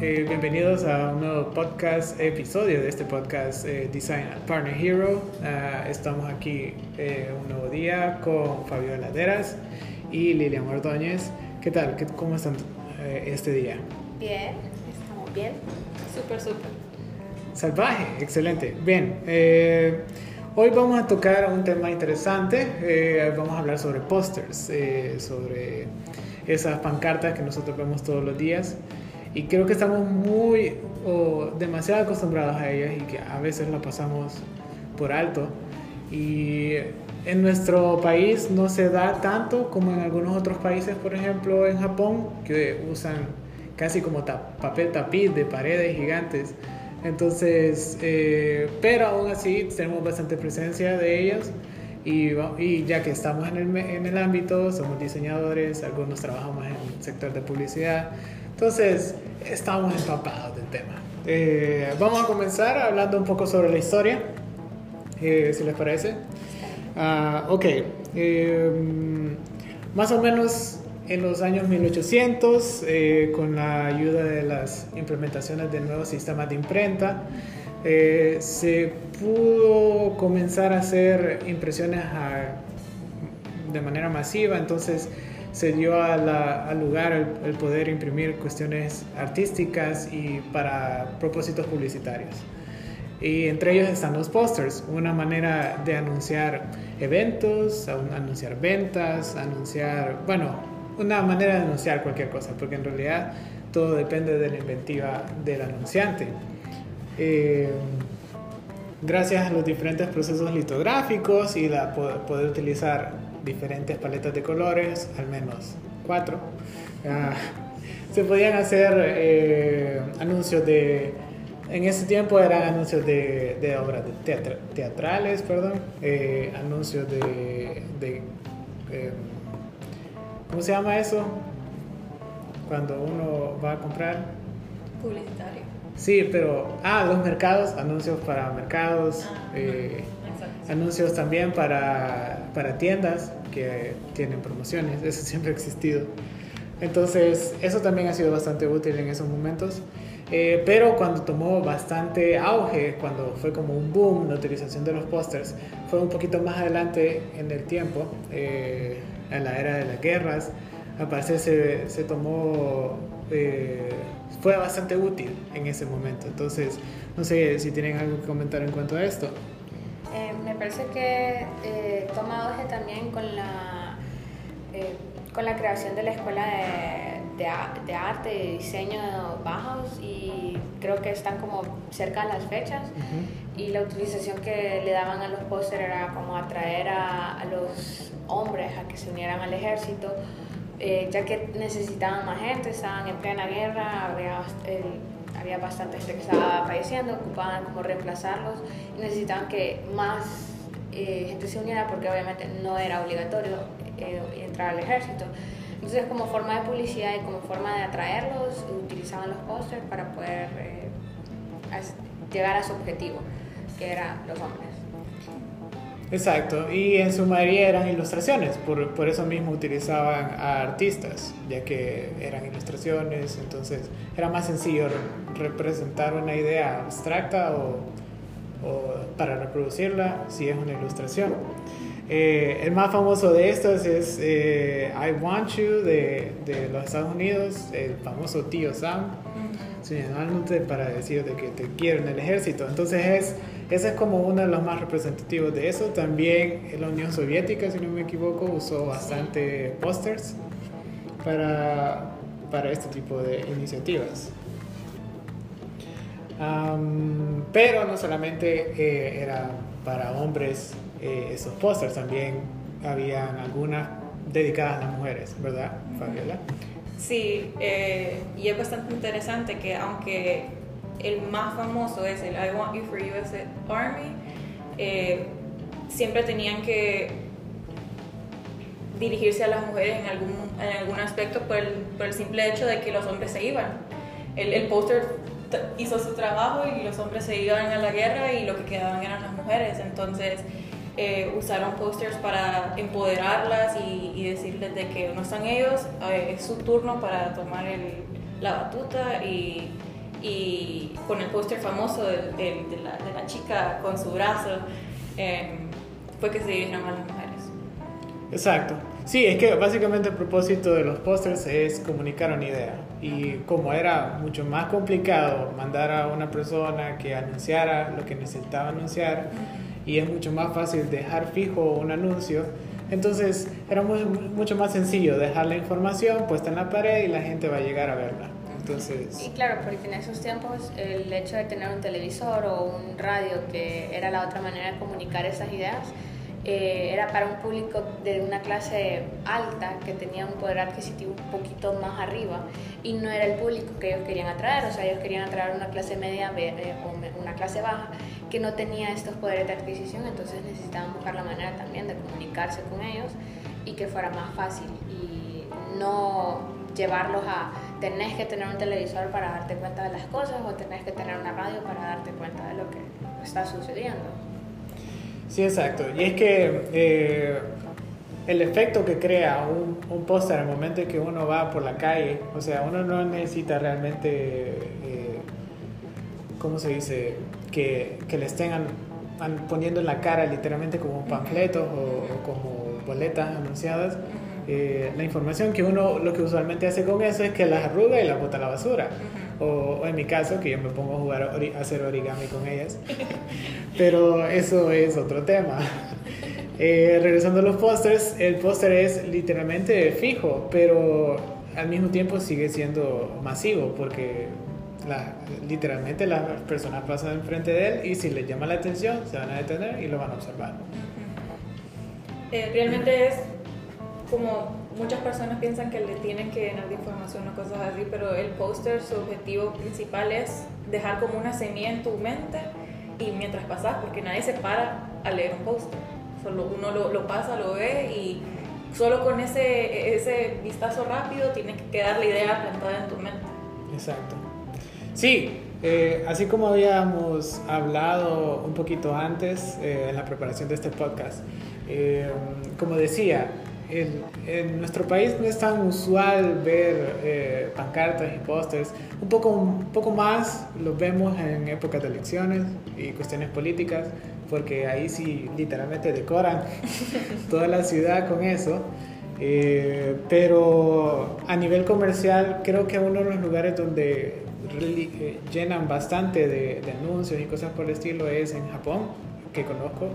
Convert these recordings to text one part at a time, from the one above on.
eh, bienvenidos a un nuevo podcast, episodio de este podcast eh, Design Partner Hero. Uh, estamos aquí eh, un nuevo día con Fabio Laderas y Lilian Ordóñez. ¿Qué tal? ¿Qué, ¿Cómo están eh, este día? Bien, estamos bien. Súper, súper. Salvaje, excelente. Bien, eh, hoy vamos a tocar un tema interesante. Eh, vamos a hablar sobre pósters, eh, sobre esas pancartas que nosotros vemos todos los días. Y creo que estamos muy o demasiado acostumbrados a ellas y que a veces la pasamos por alto. Y en nuestro país no se da tanto como en algunos otros países, por ejemplo en Japón, que usan casi como papel tapiz de paredes gigantes. Entonces, eh, pero aún así tenemos bastante presencia de ellos y, y ya que estamos en el, en el, ámbito, somos diseñadores, algunos trabajamos en el sector de publicidad, entonces estamos empapados del tema. Eh, vamos a comenzar hablando un poco sobre la historia, eh, si les parece. Uh, ok, más o menos en los años 1800, eh, con la ayuda de las implementaciones de nuevos sistemas de imprenta, eh, se pudo comenzar a hacer impresiones a, de manera masiva, entonces se dio al lugar el, el, poder imprimir cuestiones artísticas y para propósitos publicitarios. Y entre ellos están los posters, una manera de anunciar eventos, anunciar ventas, anunciar, bueno, una manera de anunciar cualquier cosa, porque en realidad todo depende de la inventiva del anunciante. Eh, gracias a los diferentes procesos litográficos y la poder utilizar diferentes paletas de colores, al menos cuatro, uh, se podían hacer eh, anuncios de en ese tiempo eran anuncios de, de obras de teatra, teatrales, perdón, eh, anuncios de, de eh, ¿Cómo se llama eso? Cuando uno va a comprar. Publicitario. Sí, pero. Ah, los mercados, anuncios para mercados, ah, anuncios también para, para tiendas que tienen promociones, eso siempre ha existido. Entonces, eso también ha sido bastante útil en esos momentos. Eh, pero cuando tomó bastante auge, cuando fue como un boom la utilización de los pósters, fue un poquito más adelante en el tiempo. Eh, en la era de las guerras. Al parecer se, se tomó, eh, fue bastante útil en ese momento. Entonces, no sé si tienen algo que comentar en cuanto a esto. Eh, me parece que eh, toma auge también con la, eh, con la creación de la escuela de, de, de arte y diseño bajos y creo que están como cerca de las fechas uh -huh. y la utilización que le daban a los pósteres era como atraer a, a los hombres a que se unieran al ejército, eh, ya que necesitaban más gente, estaban en plena guerra, había, el, había bastante gente que estaba falleciendo, ocupaban como reemplazarlos y necesitaban que más eh, gente se uniera porque obviamente no era obligatorio eh, entrar al ejército. Entonces como forma de publicidad y como forma de atraerlos, utilizaban los pósters para poder eh, llegar a su objetivo, que eran los hombres. Exacto, y en su mayoría eran ilustraciones, por, por, eso mismo utilizaban a artistas, ya que eran ilustraciones, entonces era más sencillo representar una idea abstracta o, o para reproducirla si es una ilustración. Eh, el más famoso de estos es eh, I Want You de, de, los Estados Unidos, el famoso tío Sam, señalándote para decirte que te quiero en el ejército. Entonces es, ese es como uno de los más representativos de eso. También la Unión Soviética, si no me equivoco, usó bastante pósters para, para este tipo de iniciativas. Um, pero no solamente eh, era para hombres eh, esos pósters, también habían algunas dedicadas a las mujeres, ¿verdad, Fabiola? Sí, eh, y es bastante interesante que aunque el más famoso es el I Want You for US Army, eh, siempre tenían que dirigirse a las mujeres en algún, en algún aspecto por el, por el simple hecho de que los hombres se iban. El, el póster hizo su trabajo y los hombres se iban a la guerra y lo que quedaban eran las mujeres. Entonces, eh, usaron posters para empoderarlas y, y, decirles de que no están ellos, eh, es su turno para tomar el, la batuta y y con el póster famoso de, de, la, de, la, chica con su brazo, eh, fue que se dirigieron a las mujeres. Exacto. Sí, es que básicamente el propósito de los pósters es comunicar una idea. Y como era mucho más complicado mandar a una persona que anunciara lo que necesitaba anunciar, y es mucho más fácil dejar fijo un anuncio, entonces era muy, mucho más sencillo dejar la información puesta en la pared y la gente va a llegar a verla. Entonces... Y claro, porque en esos tiempos el hecho de tener un televisor o un radio, que era la otra manera de comunicar esas ideas, eh, era para un público de una clase alta que tenía un poder adquisitivo un poquito más arriba y no era el público que ellos querían atraer, o sea, ellos querían atraer una clase media eh, o una clase baja que no tenía estos poderes de adquisición, entonces necesitaban buscar la manera también de comunicarse con ellos y que fuera más fácil y no llevarlos a tenés que tener un televisor para darte cuenta de las cosas o tenés que tener una radio para darte cuenta de lo que está sucediendo. Sí, exacto. Y es que eh, el efecto que crea un, un póster al momento en que uno va por la calle, o sea, uno no necesita realmente, eh, ¿cómo se dice? Que, que le estén poniendo en la cara literalmente como panfletos o, como boletas anunciadas. Eh, la información que uno lo que usualmente hace con eso es que las arruga y las bota a la basura. o, en mi caso, que yo me pongo a jugar a hacer origami con ellas. Pero eso es otro tema. Eh, regresando a los pósters, el póster es literalmente fijo, pero al mismo tiempo sigue siendo masivo porque literalmente las personas pasan enfrente de él y si les llama la atención se van a detener y lo van a observar. Eh, realmente es como muchas personas piensan que le tienen que llenar de información o cosas así, pero el póster su objetivo principal es dejar como una semilla en tu mente y mientras pasas, porque nadie se para a leer un póster, solo uno lo, lo, pasa, lo ve y solo con ese, ese vistazo rápido tiene que quedar la idea plantada en tu mente. Exacto. Sí, eh, así como habíamos hablado un poquito antes eh, en la preparación de este podcast, eh, como decía, en nuestro país no es tan usual ver eh, pancartas y pósters. Un poco, un poco más lo vemos en épocas de elecciones y cuestiones políticas, porque ahí sí literalmente decoran toda la ciudad con eso. Eh, pero a nivel comercial creo que uno de los lugares donde eh, llenan bastante de, de, anuncios y cosas por el estilo es en Japón, que conozco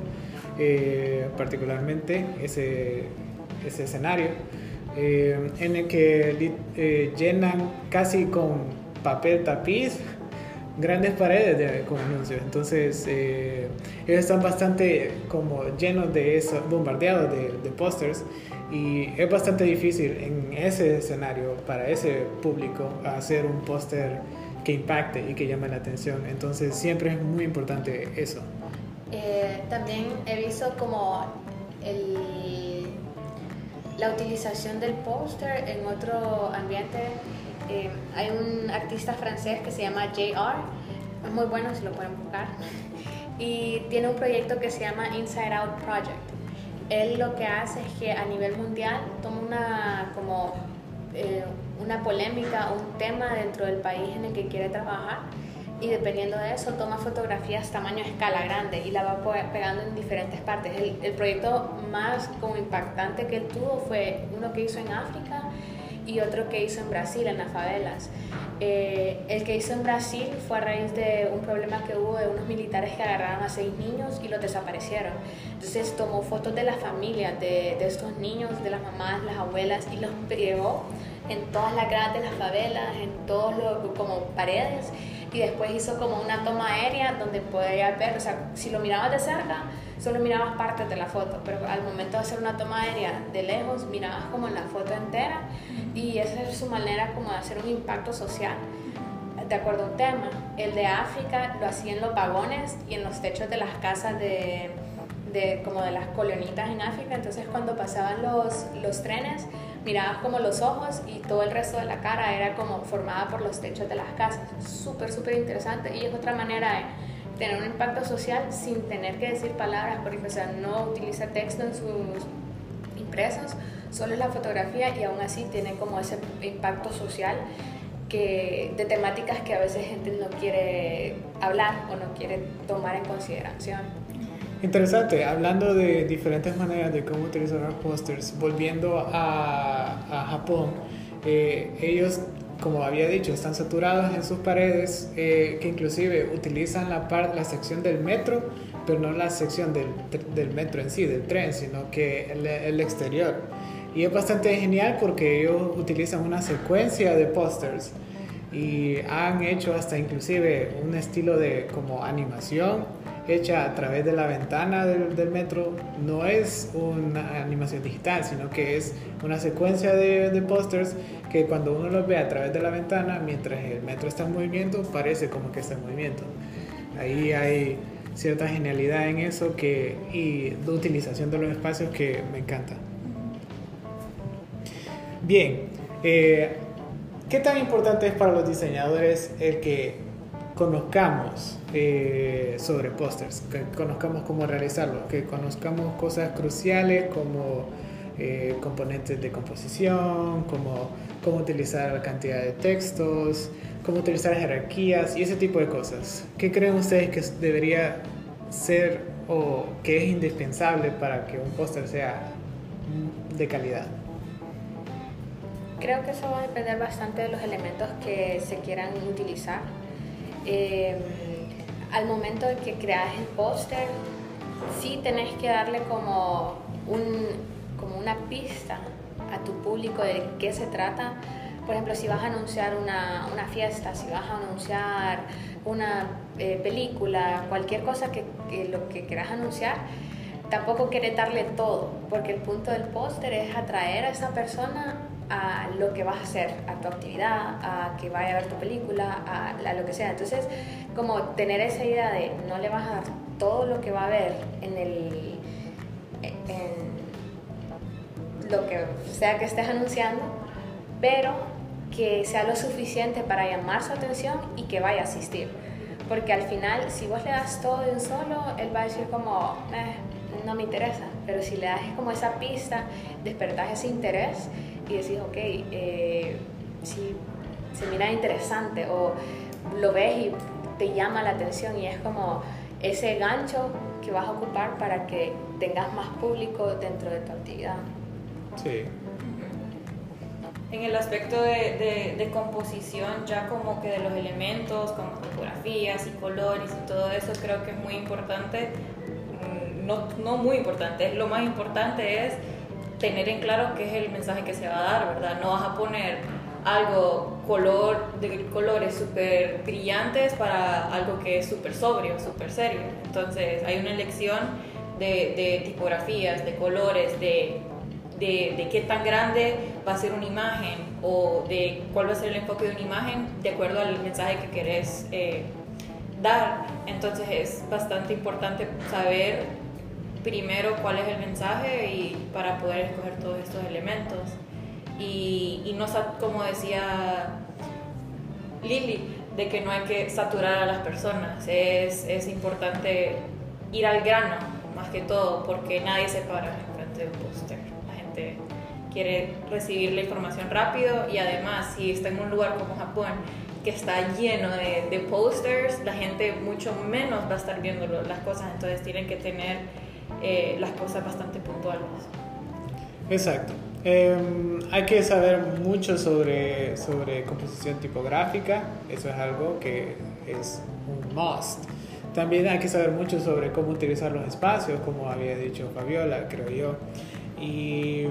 particularmente ese ese escenario, eh, en el que eh, llenan casi con papel tapiz grandes paredes de, con anuncios. Entonces, eh, ellos están bastante como llenos de eso, bombardeados de, de pósters. Y es bastante difícil en ese escenario, para ese público, hacer un póster que impacte y que llame la atención. Entonces, siempre es muy importante eso. también he visto como el la utilización del póster en otro ambiente. Eh, hay un artista francés que se llama JR, es muy bueno si lo pueden buscar, y tiene un proyecto que se llama Inside Out Project. Él lo que hace es que a nivel mundial toma una, como, eh, una polémica, un tema dentro del país en el que quiere trabajar y dependiendo de eso toma fotografías tamaño escala grande y la va pegando en diferentes partes. El, el, proyecto más como impactante que él tuvo fue uno que hizo en África y otro que hizo en Brasil, en las favelas. Eh, el que hizo en Brasil fue a raíz de un problema que hubo de unos militares que agarraron a seis niños y los desaparecieron. Entonces tomó fotos de las familias, de, de estos niños, de las mamás, las abuelas y los pegó en todas las gradas de las favelas, en todos los como paredes y después hizo como una toma aérea donde podía ver, o sea, si lo mirabas de cerca, solo mirabas partes de la foto, pero al momento de hacer una toma aérea de lejos, mirabas como la foto entera y esa es su manera como de hacer un impacto social de acuerdo a un tema. El de África lo hacía en los vagones y en los techos de las casas de, de como de las colonitas en África, entonces cuando pasaban los, los trenes, mirabas como los ojos y todo el resto de la cara era como formada por los techos de las casas. Súper, súper interesante y es otra manera de tener un impacto social sin tener que decir palabras, porque o sea, no utiliza texto en sus impresos, solo es la fotografía y aún así tiene como ese impacto social que, de temáticas que a veces gente no quiere hablar o no quiere tomar en consideración. Interesante, hablando de diferentes maneras de cómo utilizar los pósters, volviendo a, a Japón, eh, ellos, como había dicho, están saturados en sus paredes, eh, que inclusive utilizan la, la sección del metro, pero no la sección del, del metro en sí, del tren, sino que el, el exterior. Y es bastante genial porque ellos utilizan una secuencia de pósters y han hecho hasta inclusive un estilo de como animación hecha a través de la ventana del, del metro. No es una animación digital, sino que es una secuencia de, de pósters que cuando uno los ve a través de la ventana, mientras el metro está en movimiento, parece como que está en movimiento. Ahí hay cierta genialidad en eso que, y de utilización de los espacios que me encanta. Bien, eh, ¿qué tan importante es para los diseñadores el que conozcamos eh, sobre pósters, que conozcamos cómo realizarlo, que conozcamos cosas cruciales como eh, componentes de composición, como cómo utilizar la cantidad de textos, cómo utilizar jerarquías y ese tipo de cosas. ¿Qué creen ustedes que debería ser o que es indispensable para que un póster sea de calidad? Creo que eso va a depender bastante de los elementos que se quieran utilizar. Eh, al momento de que creas el póster, sí tenés que darle como, un, como una pista a tu público de qué se trata. Por ejemplo, si vas a anunciar una, una fiesta, si vas a anunciar una eh, película, cualquier cosa que, que, lo que quieras anunciar, tampoco querés darle todo, porque el punto del póster es atraer a esa persona a lo que vas a hacer, a tu actividad, a que vaya a ver tu película, a, lo que sea. Entonces, como tener esa idea de no le vas a dar todo lo que va a ver en el en lo que sea que estés anunciando, pero que sea lo suficiente para llamar su atención y que vaya a asistir. Porque al final, si vos le das todo de un solo, él va a decir como, eh, no me interesa. Pero si le das como esa pista, despertas ese interés y decís, ok, eh, si se mira interesante o lo ves y te llama la atención y es como ese gancho que vas a ocupar para que tengas más público dentro de tu actividad. Sí. En el aspecto de, de, composición, ya como que de los elementos, como fotografías y colores y todo eso, creo que es muy importante, mm, no, no muy importante, lo más importante es tener en claro qué es el mensaje que se va a dar, ¿verdad? No vas a poner algo color de colores súper brillantes para algo que es súper sobrio, súper serio. Entonces hay una elección de, de tipografías, de colores, de, de, de, qué tan grande va a ser una imagen o de cuál va a ser el enfoque de una imagen de acuerdo al mensaje que querés eh, dar. Entonces es bastante importante saber primero cuál es el mensaje y para poder escoger todos estos elementos. Y, y no, como decía Lili, de que no hay que saturar a las personas, es, es importante ir al grano más que todo, porque nadie se para frente de un póster. La gente quiere recibir la información rápido y además si está en un lugar como Japón, que está lleno de, de posters, la gente mucho menos va a estar viendo las cosas, entonces tienen que tener eh, las cosas bastante puntuales. Exacto. Eh, hay que saber mucho sobre, sobre composición tipográfica, eso es algo que es un must. También hay que saber mucho sobre cómo utilizar los espacios, como había dicho Fabiola, creo yo. Y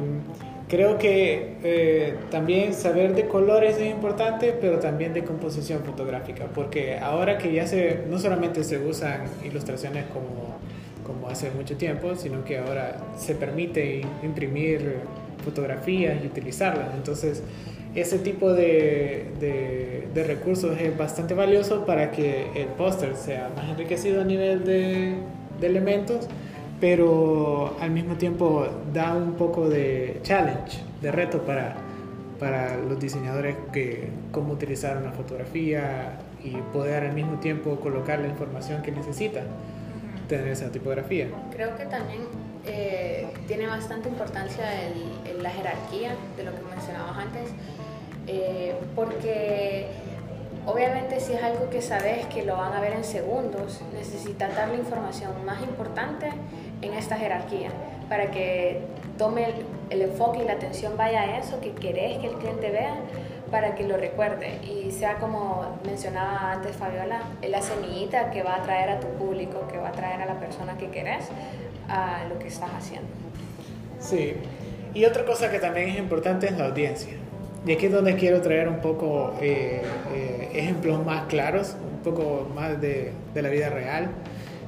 creo que eh, también saber de colores es importante, pero también de composición fotográfica, porque ahora que ya se, no solamente se usan ilustraciones como como hace mucho tiempo, sino que ahora se permite imprimir fotografías y utilizarlas. Entonces, ese tipo de, de, recursos es bastante valioso para que el póster sea más enriquecido a nivel de, de, elementos, pero al mismo tiempo da un poco de challenge, de reto para, para los diseñadores que cómo utilizar una fotografía y poder al mismo tiempo colocar la información que necesitan tener esa tipografía. Creo que también eh, tiene bastante importancia el, la jerarquía de lo que mencionabas antes. eh, porque obviamente si es algo que sabes que lo van a ver en segundos, necesitas dar la información más importante en esta jerarquía para que tome el, enfoque y la atención vaya a eso que querés que el cliente vea para que lo recuerde y sea como mencionaba antes Fabiola, la semillita que va a traer a tu público, que va a traer a la persona que querés a lo que estás haciendo. Sí, y otra cosa que también es importante es la audiencia. Y aquí es donde quiero traer un poco eh, eh, ejemplos más claros, un poco más de, de la vida real.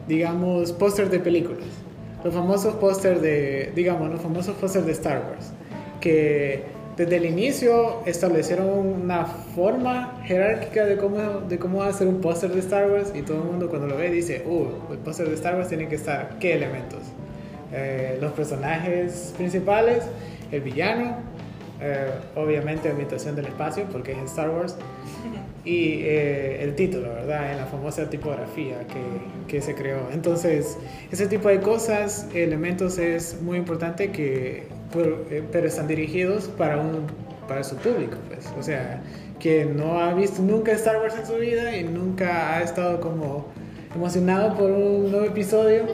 Digamos, pósters de películas. Los famosos pósters de, digamos, los famosos pósters de Star Wars. Que desde el inicio establecieron una forma jerárquica de cómo, de cómo ser un póster de Star Wars y todo el mundo cuando lo ve dice, uh, el póster de Star Wars tiene que estar, ¿qué elementos? Eh, los personajes principales, el villano, eh, obviamente habitación del espacio porque es Star Wars y eh, el título, ¿verdad? En la famosa tipografía que, que, se creó. Entonces, ese tipo de cosas, elementos es muy importante que, pero, pero están dirigidos para, un, para su público, pues. O sea, que no ha visto nunca Star Wars en su vida y nunca ha estado como emocionado por un nuevo episodio,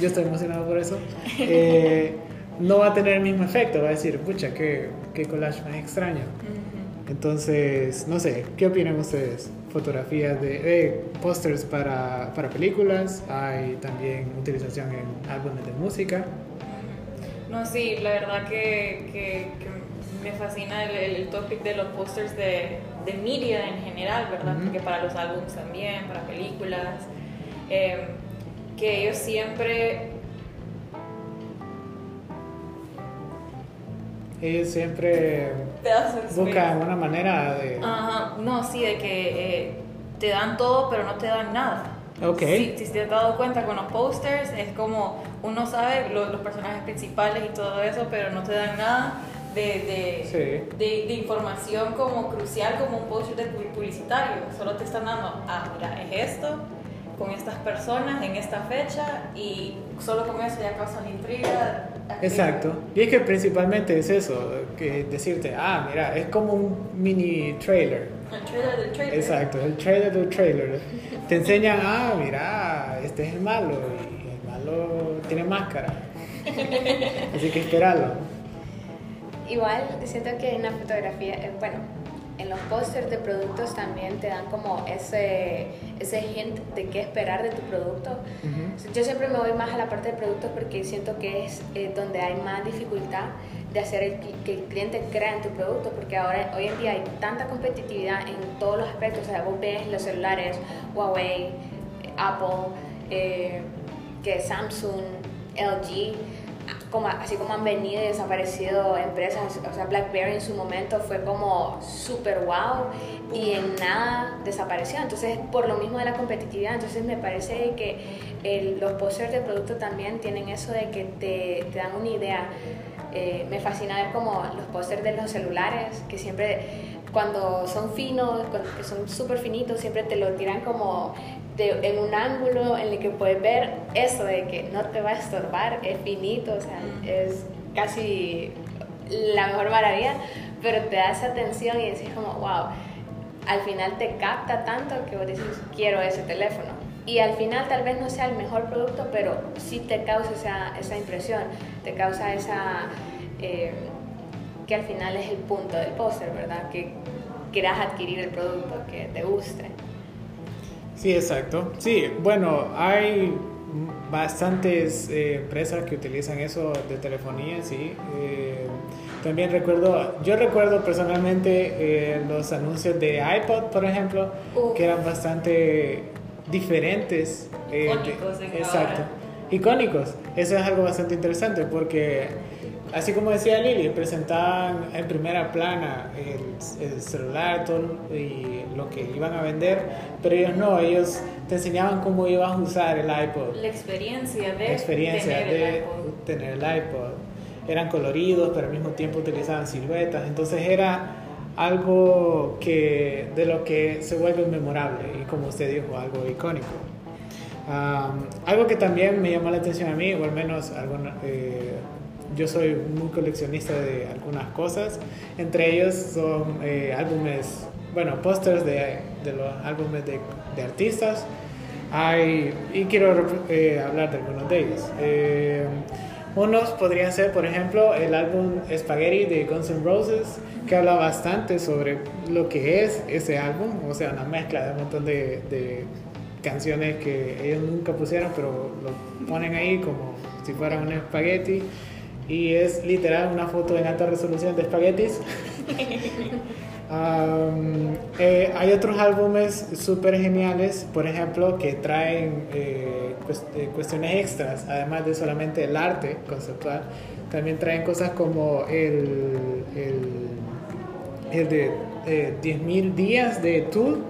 yo estoy emocionado por eso, eh, no va a tener el mismo efecto, va a decir, pucha, qué, qué collage más extraño. Entonces, no sé, ¿qué opinan ustedes? Fotografías de eh, pósters para, para películas, hay también utilización en álbumes de música. No, sí, la verdad que, que, que me fascina el, el, topic de los pósters de, de media en general, ¿verdad? Uh -huh. Porque para los álbumes también, para películas, eh, que ellos siempre ellos siempre buscan una manera de... Ajá, no, sí, de que eh, te dan todo pero no te dan nada. Ok. Si, si te has dado cuenta con los posters, es como uno sabe lo, los personajes principales y todo eso, pero no te dan nada de, de, Sí. de, de información como crucial como un póster de publicitario. Solo te están dando, ah, mira, es esto, con estas personas, en esta fecha, y solo con eso ya causan intriga. Exacto. Y es que principalmente es eso, que decirte, ah, mira, es como un mini trailer. El trailer del trailer. Exacto, el trailer del trailer. Te enseñan, ah, mira, este es el malo, y el malo tiene máscara. Así que esperarlo. Igual siento que en la fotografía, eh, bueno, en los pósters de productos también te dan como ese, ese hint de qué esperar de tu producto. Uh -huh. Yo siempre me voy más a la parte de productos porque siento que es eh, donde hay más dificultad de hacer el, que el cliente crea en tu producto, porque ahora hoy en día hay tanta competitividad en todos los aspectos. O sea, vos ves los celulares, Huawei, Apple, eh, que Samsung, LG así como han venido y desaparecido empresas, o sea, BlackBerry en su momento fue como super wow y en nada desapareció. Entonces, por lo mismo de la competitividad, entonces me parece que los posters de producto también tienen eso de que te, dan una idea. Eh, me fascina ver como los pósters de los celulares, que siempre cuando son finos, que son súper finitos, siempre te lo tiran como de, en un ángulo en el que puedes ver eso de que no te va a estorbar, es finito, o sea, es casi la mejor maravilla, pero te da esa atención y decís como, wow, al final te capta tanto que vos decís, quiero ese teléfono. Y al final tal vez no sea el mejor producto, pero sí te causa esa, esa impresión, te causa esa... Eh, que al final es el punto del póster, ¿verdad? Que quieras adquirir el producto, que te guste. Sí, exacto. Sí, bueno, hay bastantes eh, empresas que utilizan eso de telefonía, sí. Eh, también recuerdo, yo recuerdo personalmente eh, los anuncios de iPod, por ejemplo, uh. que eran bastante diferentes. Icónicos, de, exacto. Ahora. Icónicos. Eso es algo bastante interesante porque así como decía Lili, presentaban en primera plana el, el, celular todo y lo que iban a vender, pero ellos no, ellos te enseñaban cómo ibas a usar el iPod. La experiencia de, La experiencia tener, de el iPod. tener el iPod. Eran coloridos, pero al mismo tiempo utilizaban siluetas, entonces era algo que de lo que se vuelve memorable y como usted dijo, algo icónico. Um, algo que también me llamó la atención a mí, o al menos algo, eh, yo soy muy coleccionista de algunas cosas. Entre ellos son eh, álbumes, bueno, pósters de, de, los álbumes de, de artistas. Hay, y quiero eh, hablar de algunos de ellos. Eh, unos podrían ser, por ejemplo, el álbum Spaghetti de Guns N' Roses, que habla bastante sobre lo que es ese álbum, o sea, una mezcla de un montón de, de canciones que ellos nunca pusieron, pero lo ponen ahí como si fuera un espagueti. Y es literal una foto en alta resolución de espaguetis. Um, eh, hay otros álbumes súper geniales, por ejemplo, que traen eh, eh, cuestiones extras, además de solamente el arte conceptual. También traen cosas como el, el, el de 10.000 días de Tool,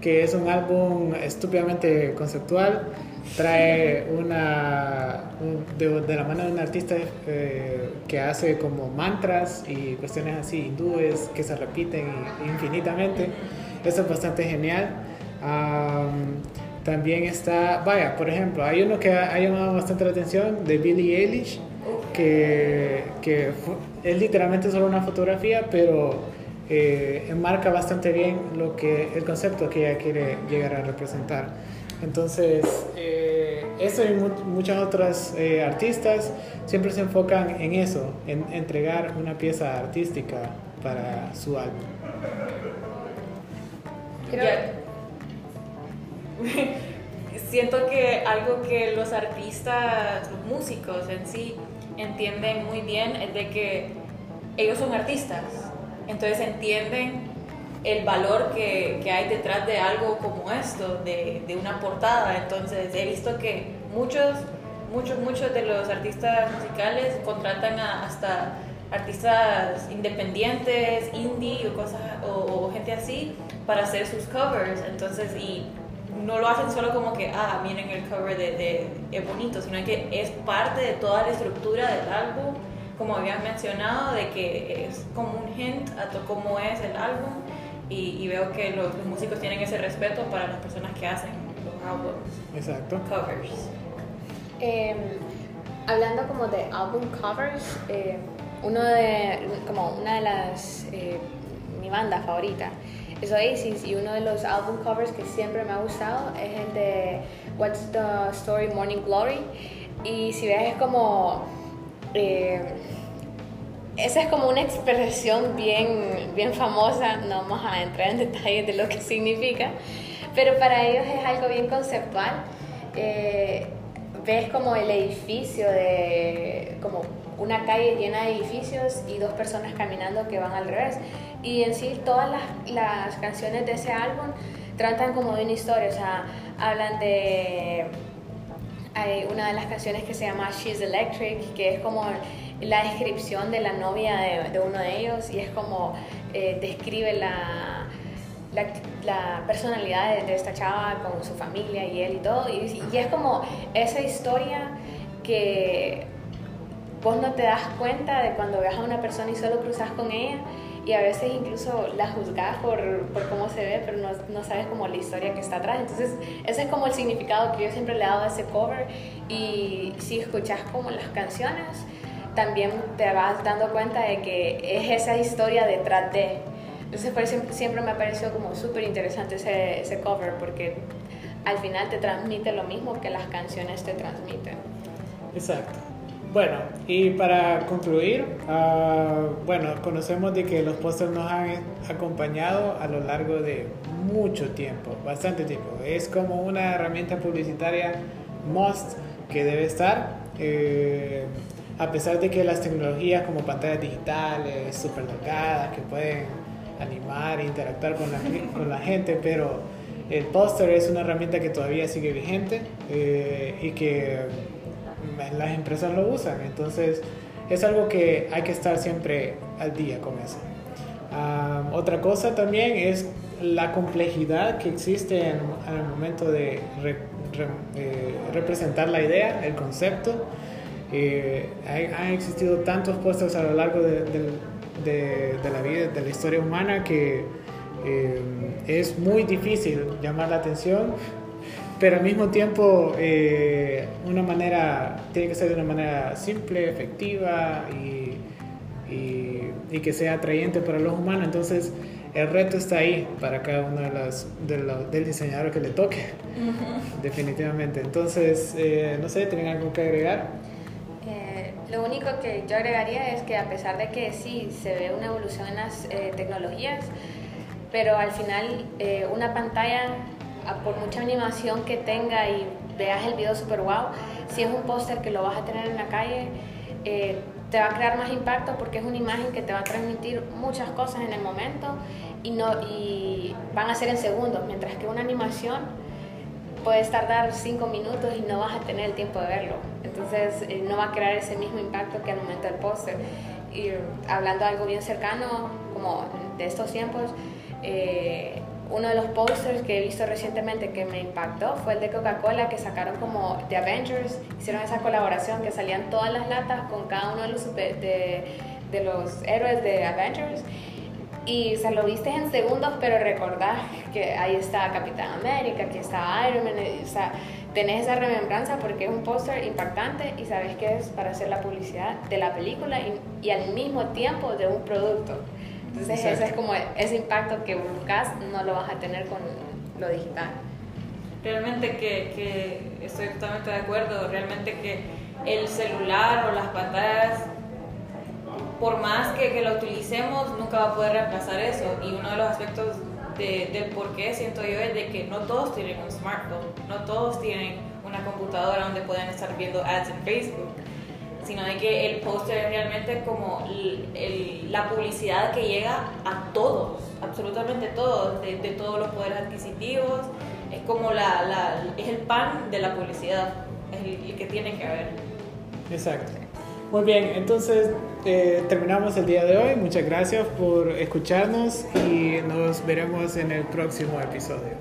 que es un álbum estúpidamente conceptual trae una de, la mano de un artista eh, que hace como mantras y cuestiones así hindúes que se repiten infinitamente. Eso es bastante genial. también está, vaya, por ejemplo, hay uno que ha, llamado bastante la atención de Billie Eilish, que, que es literalmente solo una fotografía, pero eh, enmarca bastante bien lo que, el concepto que ella quiere llegar a representar. Entonces, eh, eso y muchas otras eh, artistas siempre se enfocan en eso, en entregar una pieza artística para su álbum. Siento que algo que los artistas, los músicos en sí, entienden muy bien es de que ellos son artistas, entonces entienden el valor que, que, hay detrás de algo como esto, de, de, una portada. Entonces he visto que muchos, muchos, muchos de los artistas musicales contratan hasta artistas independientes, indie o, cosas, o, gente así para hacer sus covers. Entonces, y no lo hacen solo como que, ah, miren el cover de, de, es bonito, sino que es parte de toda la estructura del álbum, como habías mencionado, de que es como un hint a cómo es el álbum y, veo que los, músicos tienen ese respeto para las personas que hacen los álbumes. Exacto. Covers. Em, hablando como de álbum covers, eh, uno de, como una de las, eh, mi banda favorita es Oasis y uno de los álbum covers que siempre me ha gustado es el de What's the Story Morning Glory y si ves es como eh, esa es como una expresión bien, bien famosa, no vamos a entrar en detalles de lo que significa, pero para ellos es algo bien conceptual. Eh, ves como el edificio de, como una calle llena de edificios y dos personas caminando que van al revés. Y en sí todas las, las canciones de ese álbum tratan como de una historia, o sea, hablan de... Hay una de las canciones que se llama She's Electric, que es como la descripción de la novia de, uno de ellos y es como eh, describe la, la, personalidad de, esta chava con su familia y él y todo. Y, y, es como esa historia que vos no te das cuenta de cuando veas a una persona y solo cruzas con ella y a veces incluso la juzgas por, por cómo se ve, pero no, no, sabes como la historia que está atrás. Entonces, ese es como el significado que yo siempre le he dado a ese cover. Y si escuchas como las canciones, también te vas dando cuenta de que es esa historia detrás de. Entonces, por eso siempre me ha parecido como súper interesante ese, cover, porque al final te transmite lo mismo que las canciones te transmiten. Exacto. Bueno, y para concluir, uh, bueno, conocemos de que los pósters nos han acompañado a lo largo de mucho tiempo, bastante tiempo. Es como una herramienta publicitaria must que debe estar. Eh, a pesar de que las tecnologías como pantallas digitales, super delgadas, que pueden animar e interactuar con la, con la gente, pero el póster es una herramienta que todavía sigue vigente eh, y que las empresas lo usan. Entonces es algo que hay que estar siempre al día con eso. Ah, otra cosa también es la complejidad que existe en, el momento de eh, representar la idea, el concepto. Eh, han existido tantos puestos a lo largo de, de, la vida, de la historia humana, que eh, es muy difícil llamar la atención pero al mismo tiempo eh, una manera, tiene que ser de una manera simple, efectiva y, y, y, que sea atrayente para los humanos. Entonces el reto está ahí para cada uno de las, de del diseñador que le toque, definitivamente. Entonces, eh, no sé, ¿tienen algo que agregar? Eh, lo único que yo agregaría es que a pesar de que sí se ve una evolución en las tecnologías, pero al final una pantalla por mucha animación que tenga y veas el video super wow, si es un póster que lo vas a tener en la calle, eh, te va a crear más impacto porque es una imagen que te va a transmitir muchas cosas en el momento y, no, y van a ser en segundos, mientras que una animación puedes tardar cinco minutos y no vas a tener el tiempo de verlo. Entonces eh, no va a crear ese mismo impacto que al momento del póster. Y hablando de algo bien cercano, como de estos tiempos, eh, uno de los posters que he visto recientemente que me impactó fue el de Coca-Cola que sacaron como The Avengers, hicieron esa colaboración que salían todas las latas con cada uno de los, de, de los héroes de Avengers y se lo viste en segundos, pero recordás que ahí está Capitán América, que está Iron Man, o sea, tenés esa remembranza porque es un póster impactante y sabes que es para hacer la publicidad de la película y, y al mismo tiempo de un producto. Entonces ese es como ese impacto que buscas, no lo vas a tener con lo digital. Realmente que, que estoy totalmente de acuerdo, realmente que el celular o las pantallas, por más que, que, lo utilicemos, nunca va a poder reemplazar eso. Y uno de los aspectos de, del por qué siento yo es de que no todos tienen un smartphone, no todos tienen una computadora donde pueden estar viendo ads en Facebook sino de que el póster es realmente como la publicidad que llega a todos, absolutamente todos, de, todos los poderes adquisitivos, es como la, es el pan de la publicidad, es el, que tiene que haber. Exacto. Muy bien, entonces eh, terminamos el día de hoy. Muchas gracias por escucharnos y nos veremos en el próximo episodio.